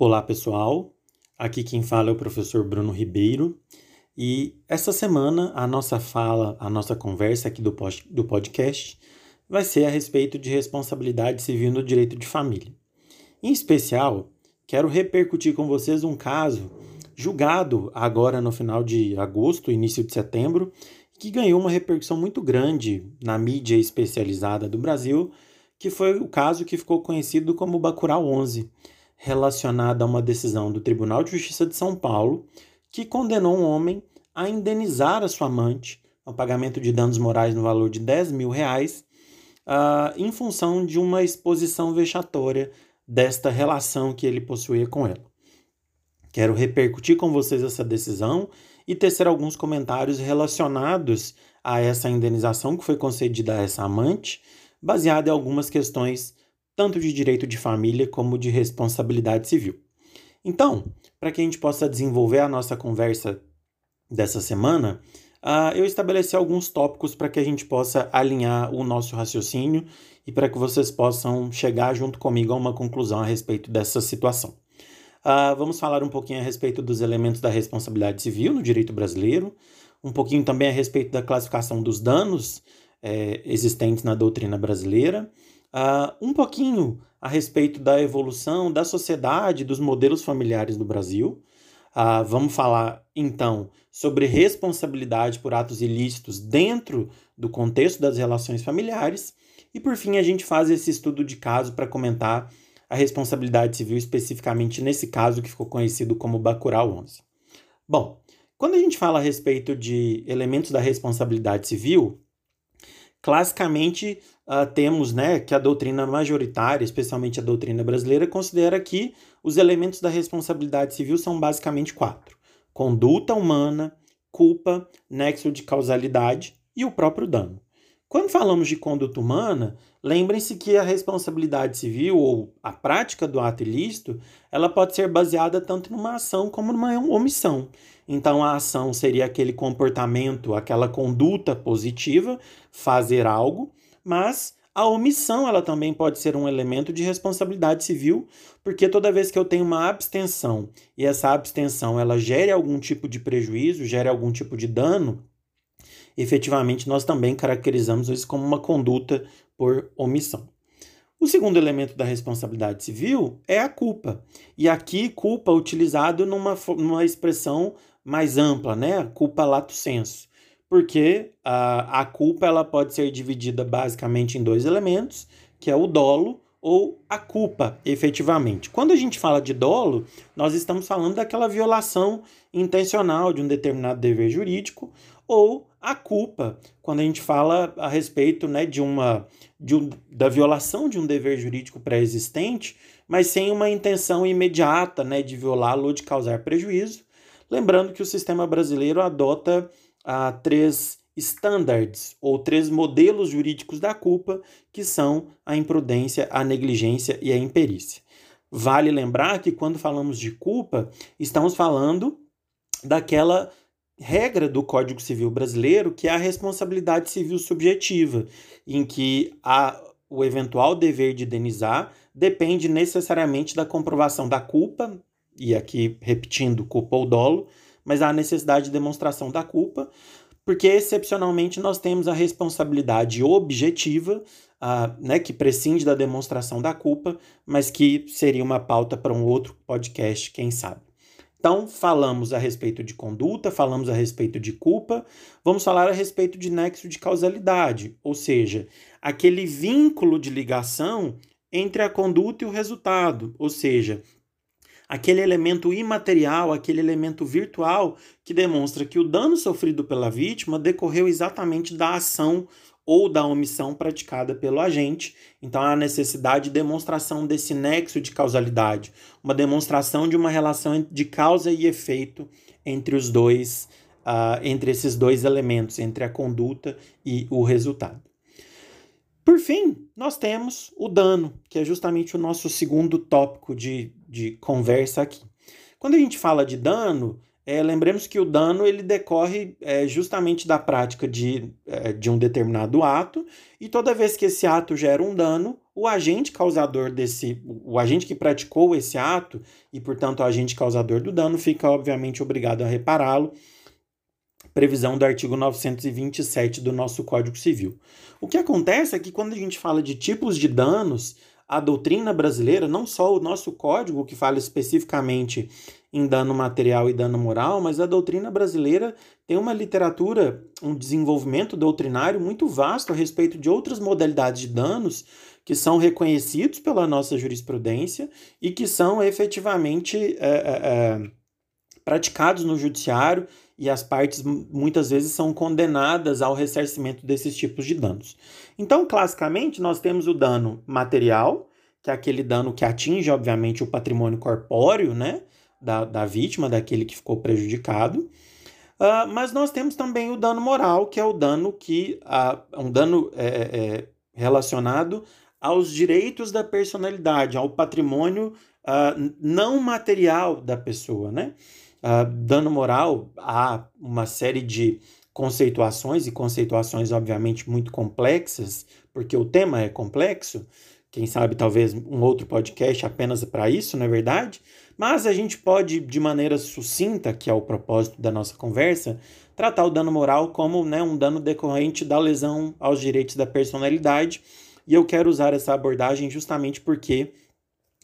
Olá pessoal, aqui quem fala é o professor Bruno Ribeiro. E essa semana a nossa fala, a nossa conversa aqui do, do podcast vai ser a respeito de responsabilidade civil no direito de família. Em especial, quero repercutir com vocês um caso julgado agora no final de agosto, início de setembro, que ganhou uma repercussão muito grande na mídia especializada do Brasil, que foi o caso que ficou conhecido como Bacurau 11 relacionada a uma decisão do Tribunal de Justiça de São Paulo que condenou um homem a indenizar a sua amante ao pagamento de danos morais no valor de 10 mil reais uh, em função de uma exposição vexatória desta relação que ele possuía com ela. Quero repercutir com vocês essa decisão e tecer alguns comentários relacionados a essa indenização que foi concedida a essa amante, baseada em algumas questões tanto de direito de família como de responsabilidade civil. Então, para que a gente possa desenvolver a nossa conversa dessa semana, uh, eu estabeleci alguns tópicos para que a gente possa alinhar o nosso raciocínio e para que vocês possam chegar junto comigo a uma conclusão a respeito dessa situação. Uh, vamos falar um pouquinho a respeito dos elementos da responsabilidade civil no direito brasileiro, um pouquinho também a respeito da classificação dos danos é, existentes na doutrina brasileira, uh, um pouquinho a respeito da evolução da sociedade, dos modelos familiares do Brasil. Uh, vamos falar então sobre responsabilidade por atos ilícitos dentro do contexto das relações familiares. E por fim, a gente faz esse estudo de caso para comentar a responsabilidade civil especificamente nesse caso que ficou conhecido como Bacurau 11. Bom, quando a gente fala a respeito de elementos da responsabilidade civil, classicamente uh, temos né, que a doutrina majoritária, especialmente a doutrina brasileira, considera que os elementos da responsabilidade civil são basicamente quatro: conduta humana, culpa, nexo de causalidade e o próprio dano. Quando falamos de conduta humana, lembrem-se que a responsabilidade civil ou a prática do ato ilícito, ela pode ser baseada tanto numa ação como numa omissão. Então a ação seria aquele comportamento, aquela conduta positiva, fazer algo, mas a omissão ela também pode ser um elemento de responsabilidade civil, porque toda vez que eu tenho uma abstenção e essa abstenção ela gere algum tipo de prejuízo, gere algum tipo de dano, efetivamente nós também caracterizamos isso como uma conduta por omissão. O segundo elemento da responsabilidade civil é a culpa. E aqui, culpa utilizado numa, numa expressão mais ampla, né? Culpa lato senso porque a, a culpa ela pode ser dividida basicamente em dois elementos, que é o dolo ou a culpa, efetivamente. Quando a gente fala de dolo, nós estamos falando daquela violação intencional de um determinado dever jurídico, ou a culpa, quando a gente fala a respeito né, de uma de um, da violação de um dever jurídico pré-existente, mas sem uma intenção imediata né, de violá-lo ou de causar prejuízo. Lembrando que o sistema brasileiro adota a três standards ou três modelos jurídicos da culpa, que são a imprudência, a negligência e a imperícia. Vale lembrar que quando falamos de culpa, estamos falando daquela regra do Código Civil brasileiro, que é a responsabilidade civil subjetiva, em que a, o eventual dever de indenizar depende necessariamente da comprovação da culpa, e aqui repetindo, culpa ou dolo, mas há necessidade de demonstração da culpa, porque excepcionalmente nós temos a responsabilidade objetiva, uh, né, que prescinde da demonstração da culpa, mas que seria uma pauta para um outro podcast, quem sabe. Então, falamos a respeito de conduta, falamos a respeito de culpa, vamos falar a respeito de nexo de causalidade, ou seja, aquele vínculo de ligação entre a conduta e o resultado, ou seja, aquele elemento imaterial, aquele elemento virtual que demonstra que o dano sofrido pela vítima decorreu exatamente da ação ou da omissão praticada pelo agente. Então, há necessidade de demonstração desse nexo de causalidade, uma demonstração de uma relação de causa e efeito entre os dois, uh, entre esses dois elementos, entre a conduta e o resultado. Por fim, nós temos o dano, que é justamente o nosso segundo tópico de, de conversa aqui. Quando a gente fala de dano, é, lembremos que o dano ele decorre é, justamente da prática de, é, de um determinado ato, e toda vez que esse ato gera um dano, o agente causador desse, o agente que praticou esse ato e, portanto, o agente causador do dano fica obviamente obrigado a repará-lo. Previsão do artigo 927 do nosso Código Civil. O que acontece é que quando a gente fala de tipos de danos, a doutrina brasileira, não só o nosso código, que fala especificamente em dano material e dano moral, mas a doutrina brasileira tem uma literatura, um desenvolvimento doutrinário muito vasto a respeito de outras modalidades de danos que são reconhecidos pela nossa jurisprudência e que são efetivamente é, é, é, praticados no judiciário e as partes muitas vezes são condenadas ao ressarcimento desses tipos de danos. Então, classicamente, nós temos o dano material, que é aquele dano que atinge, obviamente, o patrimônio corpóreo, né? Da, da vítima, daquele que ficou prejudicado. Uh, mas nós temos também o dano moral, que é o dano que uh, um dano é, é, é, relacionado aos direitos da personalidade, ao patrimônio uh, não material da pessoa, né? Uh, dano moral, há uma série de conceituações e conceituações obviamente muito complexas, porque o tema é complexo. Quem sabe talvez um outro podcast apenas para isso, não é verdade? Mas a gente pode, de maneira sucinta, que é o propósito da nossa conversa, tratar o dano moral como né, um dano decorrente da lesão aos direitos da personalidade. E eu quero usar essa abordagem justamente porque,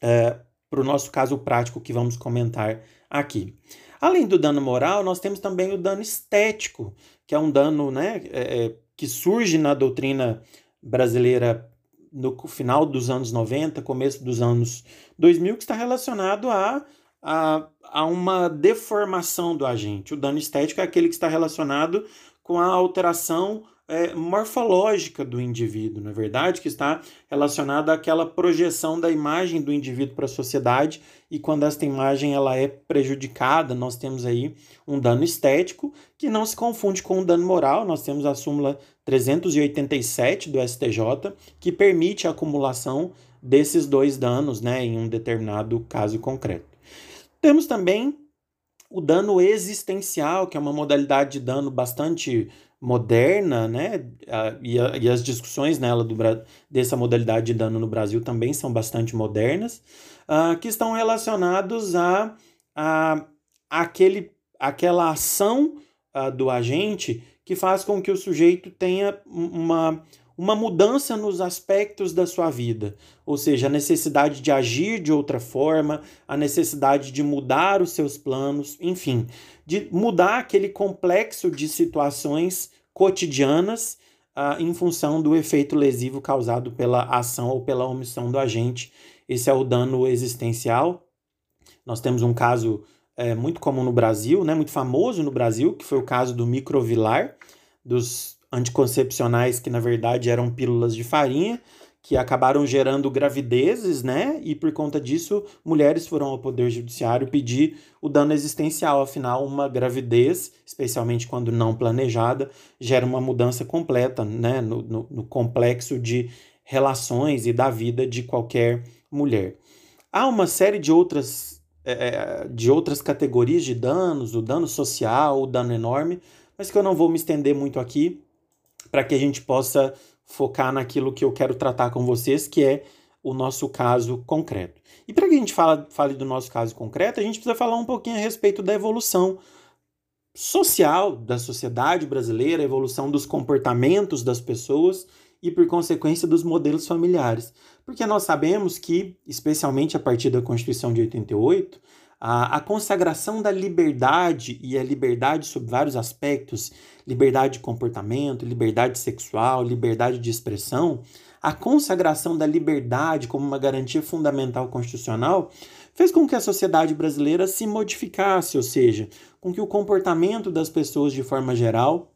é, para o nosso caso prático que vamos comentar aqui. Além do dano moral, nós temos também o dano estético, que é um dano né, é, é que surge na doutrina brasileira no final dos anos 90, começo dos anos 2000, que está relacionado a, a, a uma deformação do agente. O dano estético é aquele que está relacionado com a alteração é, morfológica do indivíduo, na é verdade, que está relacionada àquela projeção da imagem do indivíduo para a sociedade e quando esta imagem ela é prejudicada, nós temos aí um dano estético que não se confunde com um dano moral. Nós temos a súmula 387 do STJ que permite a acumulação desses dois danos, né, em um determinado caso concreto. Temos também o dano existencial, que é uma modalidade de dano bastante moderna, né? E, a, e as discussões nela do, dessa modalidade de dano no Brasil também são bastante modernas, uh, que estão relacionados a, a, aquele, aquela ação uh, do agente que faz com que o sujeito tenha uma, uma mudança nos aspectos da sua vida, ou seja, a necessidade de agir de outra forma, a necessidade de mudar os seus planos, enfim, de mudar aquele complexo de situações cotidianas uh, em função do efeito lesivo causado pela ação ou pela omissão do agente. Esse é o dano existencial. Nós temos um caso é, muito comum no Brasil, né, muito famoso no Brasil, que foi o caso do microvilar, dos anticoncepcionais que na verdade eram pílulas de farinha, que acabaram gerando gravidezes, né? E por conta disso, mulheres foram ao Poder Judiciário pedir o dano existencial. Afinal, uma gravidez, especialmente quando não planejada, gera uma mudança completa, né? No, no, no complexo de relações e da vida de qualquer mulher. Há uma série de outras, é, de outras categorias de danos, o dano social, o dano enorme, mas que eu não vou me estender muito aqui, para que a gente possa focar naquilo que eu quero tratar com vocês, que é o nosso caso concreto. E para que a gente fala, fale do nosso caso concreto, a gente precisa falar um pouquinho a respeito da evolução social da sociedade brasileira, a evolução dos comportamentos das pessoas e, por consequência, dos modelos familiares. Porque nós sabemos que, especialmente a partir da Constituição de 88, a, a consagração da liberdade e a liberdade sob vários aspectos liberdade de comportamento, liberdade sexual, liberdade de expressão a consagração da liberdade como uma garantia fundamental constitucional fez com que a sociedade brasileira se modificasse, ou seja, com que o comportamento das pessoas de forma geral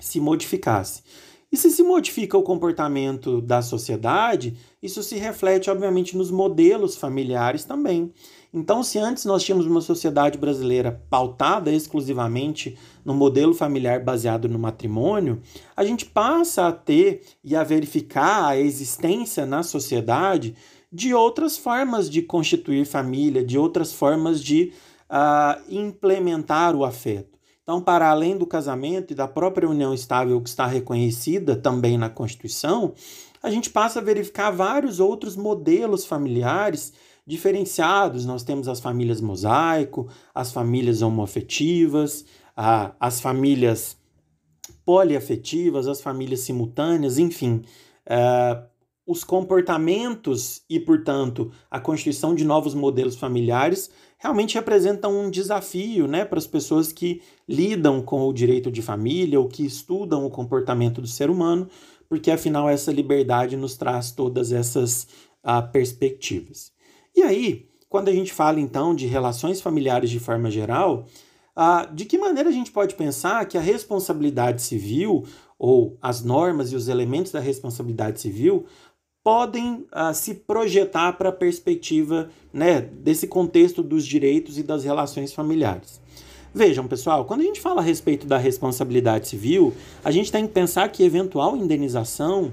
se modificasse. E se se modifica o comportamento da sociedade, isso se reflete, obviamente, nos modelos familiares também. Então, se antes nós tínhamos uma sociedade brasileira pautada exclusivamente no modelo familiar baseado no matrimônio, a gente passa a ter e a verificar a existência na sociedade de outras formas de constituir família, de outras formas de uh, implementar o afeto. Então, para além do casamento e da própria união estável que está reconhecida também na Constituição, a gente passa a verificar vários outros modelos familiares diferenciados. Nós temos as famílias mosaico, as famílias homoafetivas, as famílias poliafetivas, as famílias simultâneas, enfim. Uh, os comportamentos e, portanto, a constituição de novos modelos familiares realmente representam um desafio né, para as pessoas que lidam com o direito de família ou que estudam o comportamento do ser humano, porque afinal essa liberdade nos traz todas essas uh, perspectivas. E aí, quando a gente fala então de relações familiares de forma geral, uh, de que maneira a gente pode pensar que a responsabilidade civil ou as normas e os elementos da responsabilidade civil podem uh, se projetar para a perspectiva né, desse contexto dos direitos e das relações familiares. Vejam, pessoal, quando a gente fala a respeito da responsabilidade civil, a gente tem que pensar que eventual indenização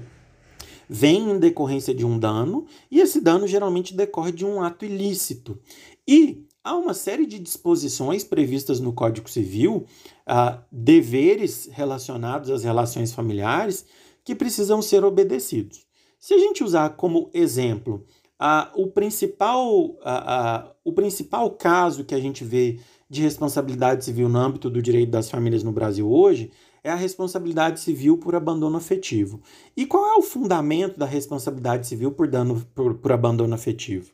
vem em decorrência de um dano, e esse dano geralmente decorre de um ato ilícito. E há uma série de disposições previstas no Código Civil, uh, deveres relacionados às relações familiares, que precisam ser obedecidos. Se a gente usar como exemplo a, o, principal, a, a, o principal caso que a gente vê de responsabilidade civil no âmbito do direito das famílias no Brasil hoje é a responsabilidade civil por abandono afetivo. E qual é o fundamento da responsabilidade civil por, dano, por, por abandono afetivo?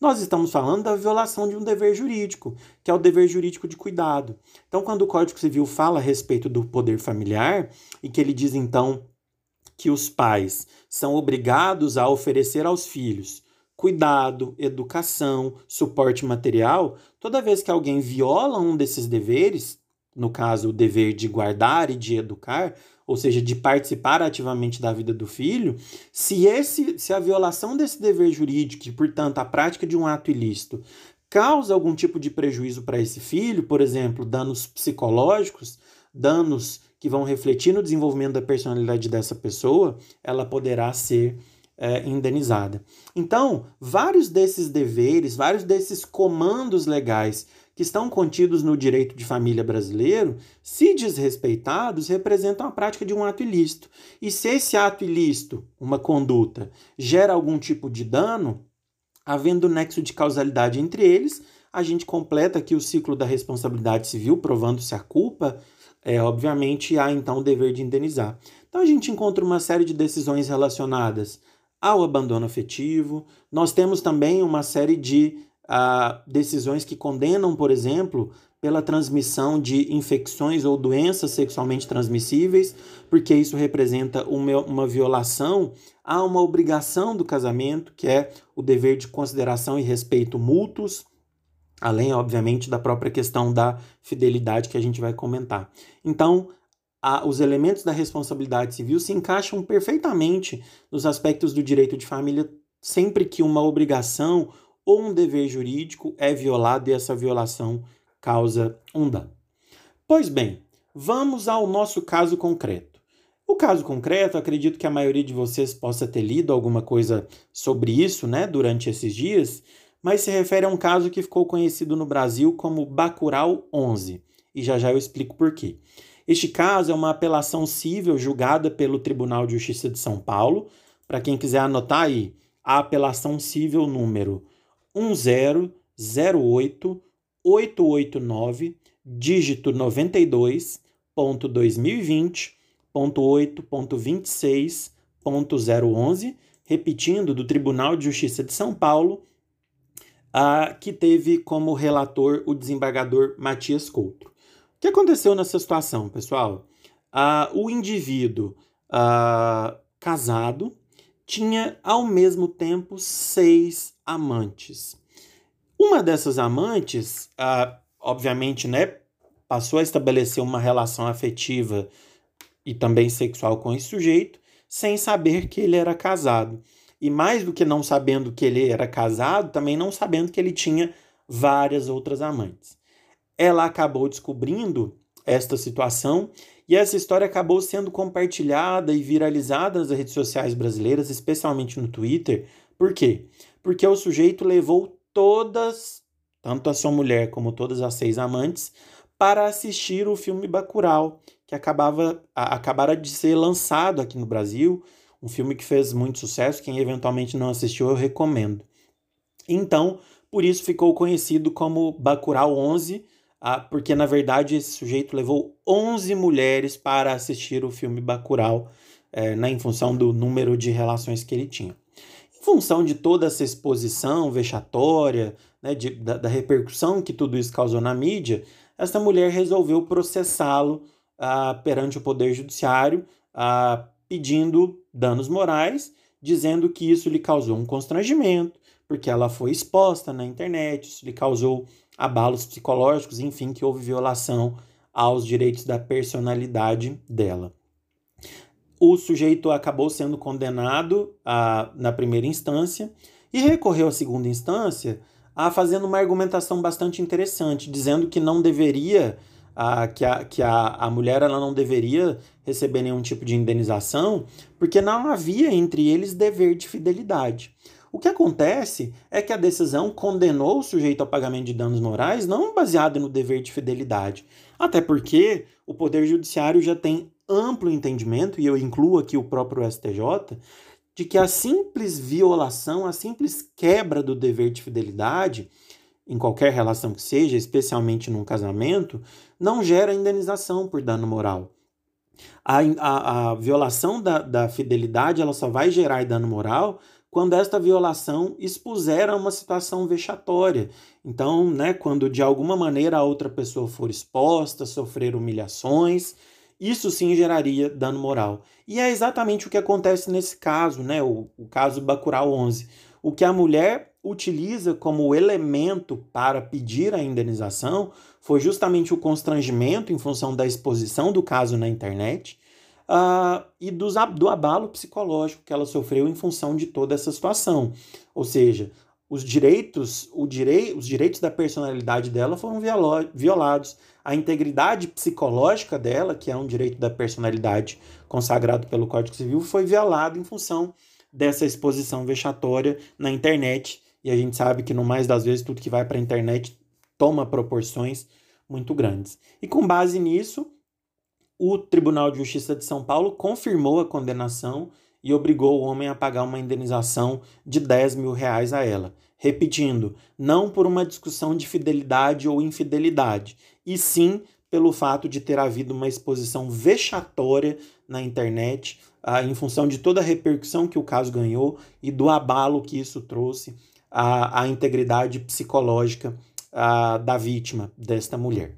Nós estamos falando da violação de um dever jurídico, que é o dever jurídico de cuidado. Então, quando o Código Civil fala a respeito do poder familiar e que ele diz então que os pais são obrigados a oferecer aos filhos cuidado, educação, suporte material, toda vez que alguém viola um desses deveres, no caso o dever de guardar e de educar, ou seja, de participar ativamente da vida do filho, se esse se a violação desse dever jurídico e, portanto, a prática de um ato ilícito causa algum tipo de prejuízo para esse filho, por exemplo, danos psicológicos, danos que vão refletir no desenvolvimento da personalidade dessa pessoa, ela poderá ser é, indenizada. Então, vários desses deveres, vários desses comandos legais que estão contidos no direito de família brasileiro, se desrespeitados, representam a prática de um ato ilícito. E se esse ato ilícito, uma conduta, gera algum tipo de dano, havendo nexo de causalidade entre eles, a gente completa aqui o ciclo da responsabilidade civil, provando-se a culpa é, obviamente há então o dever de indenizar. Então a gente encontra uma série de decisões relacionadas ao abandono afetivo. Nós temos também uma série de uh, decisões que condenam, por exemplo, pela transmissão de infecções ou doenças sexualmente transmissíveis, porque isso representa uma, uma violação a uma obrigação do casamento, que é o dever de consideração e respeito mútuos além, obviamente, da própria questão da fidelidade que a gente vai comentar. Então, a, os elementos da responsabilidade civil se encaixam perfeitamente nos aspectos do direito de família sempre que uma obrigação ou um dever jurídico é violado e essa violação causa um dano. Pois bem, vamos ao nosso caso concreto. O caso concreto, acredito que a maioria de vocês possa ter lido alguma coisa sobre isso, né, durante esses dias mas se refere a um caso que ficou conhecido no Brasil como Bacurau 11, e já já eu explico por quê. Este caso é uma apelação civil julgada pelo Tribunal de Justiça de São Paulo. Para quem quiser anotar aí, a apelação civil número 1008889, dígito 92.2020.8.26.011, repetindo, do Tribunal de Justiça de São Paulo, uh, que teve como relator o desembargador Matias Couto. O que aconteceu nessa situação, pessoal? Uh, o indivíduo uh, casado tinha ao mesmo tempo seis amantes. Uma dessas amantes, obviamente, né, passou a estabelecer uma relação afetiva e também sexual com esse sujeito, sem saber que ele era casado. E mais do que não sabendo que ele era casado, também não sabendo que ele tinha várias outras amantes. Ela acabou descobrindo esta situação e essa história acabou sendo compartilhada e viralizada nas redes sociais brasileiras, especialmente no Twitter. Por quê? Porque o sujeito levou todas, tanto a sua mulher como todas as seis amantes, para assistir o filme Bacurau, que acabava, a, acabara de ser lançado aqui no Brasil, Um filme que fez muito sucesso. Quem eventualmente não assistiu, eu recomendo. Então, por isso ficou conhecido como Bacurau 11, ah, porque na verdade esse sujeito levou 11 mulheres para assistir o filme Bacurau, é, né, em função do número de relações que ele tinha. Em função de toda essa exposição vexatória, né, de, da, da, repercussão que tudo isso causou na mídia, essa mulher resolveu processá-lo ah, perante o Poder Judiciário, ah, pedindo danos morais, dizendo que isso lhe causou um constrangimento, porque ela foi exposta na internet, isso lhe causou abalos psicológicos, enfim, que houve violação aos direitos da personalidade dela. O sujeito acabou sendo condenado a, na primeira instância e recorreu à segunda instância a fazendo uma argumentação bastante interessante, dizendo que não deveria, a, que, a, que a, a mulher ela não deveria receber nenhum tipo de indenização, porque não havia entre eles dever de fidelidade. O que acontece é que a decisão condenou o sujeito ao pagamento de danos morais não baseado no dever de fidelidade, até porque o Poder Judiciário já tem amplo entendimento, e eu incluo aqui o próprio STJ, de que a simples violação, a simples quebra do dever de fidelidade, em qualquer relação que seja, especialmente num casamento, não gera indenização por dano moral. A, a, a violação da, da fidelidade ela só vai gerar dano moral quando esta violação expuser a uma situação vexatória. Então, né, quando de alguma maneira a outra pessoa for exposta, sofrer humilhações, isso sim geraria dano moral. E é exatamente o que acontece nesse caso, né, o, o caso Bacurau 11. O que a mulher utiliza como elemento para pedir a indenização foi justamente o constrangimento em função da exposição do caso na internet uh, e dos, do abalo psicológico que ela sofreu em função de toda essa situação. Ou seja, os direitos, o direi os direitos da personalidade dela foram violados. A integridade psicológica dela, que é um direito da personalidade consagrado pelo Código Civil, foi violado em função dessa exposição vexatória na internet. E a gente sabe que, no mais das vezes, tudo que vai para a internet toma proporções muito grandes. E com base nisso, o Tribunal de Justiça de São Paulo confirmou a condenação e obrigou o homem a pagar uma indenização de 10 mil reais a ela. Repetindo, não por uma discussão de fidelidade ou infidelidade, e sim pelo fato de ter havido uma exposição vexatória na internet, ah, em função de toda a repercussão que o caso ganhou e do abalo que isso trouxe à, à integridade psicológica ah, da vítima, desta mulher.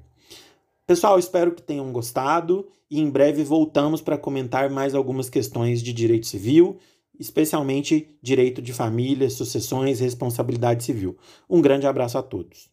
Pessoal, espero que tenham gostado e em breve voltamos para comentar mais algumas questões de direito civil, especialmente direito de família, sucessões e responsabilidade civil. Um grande abraço a todos.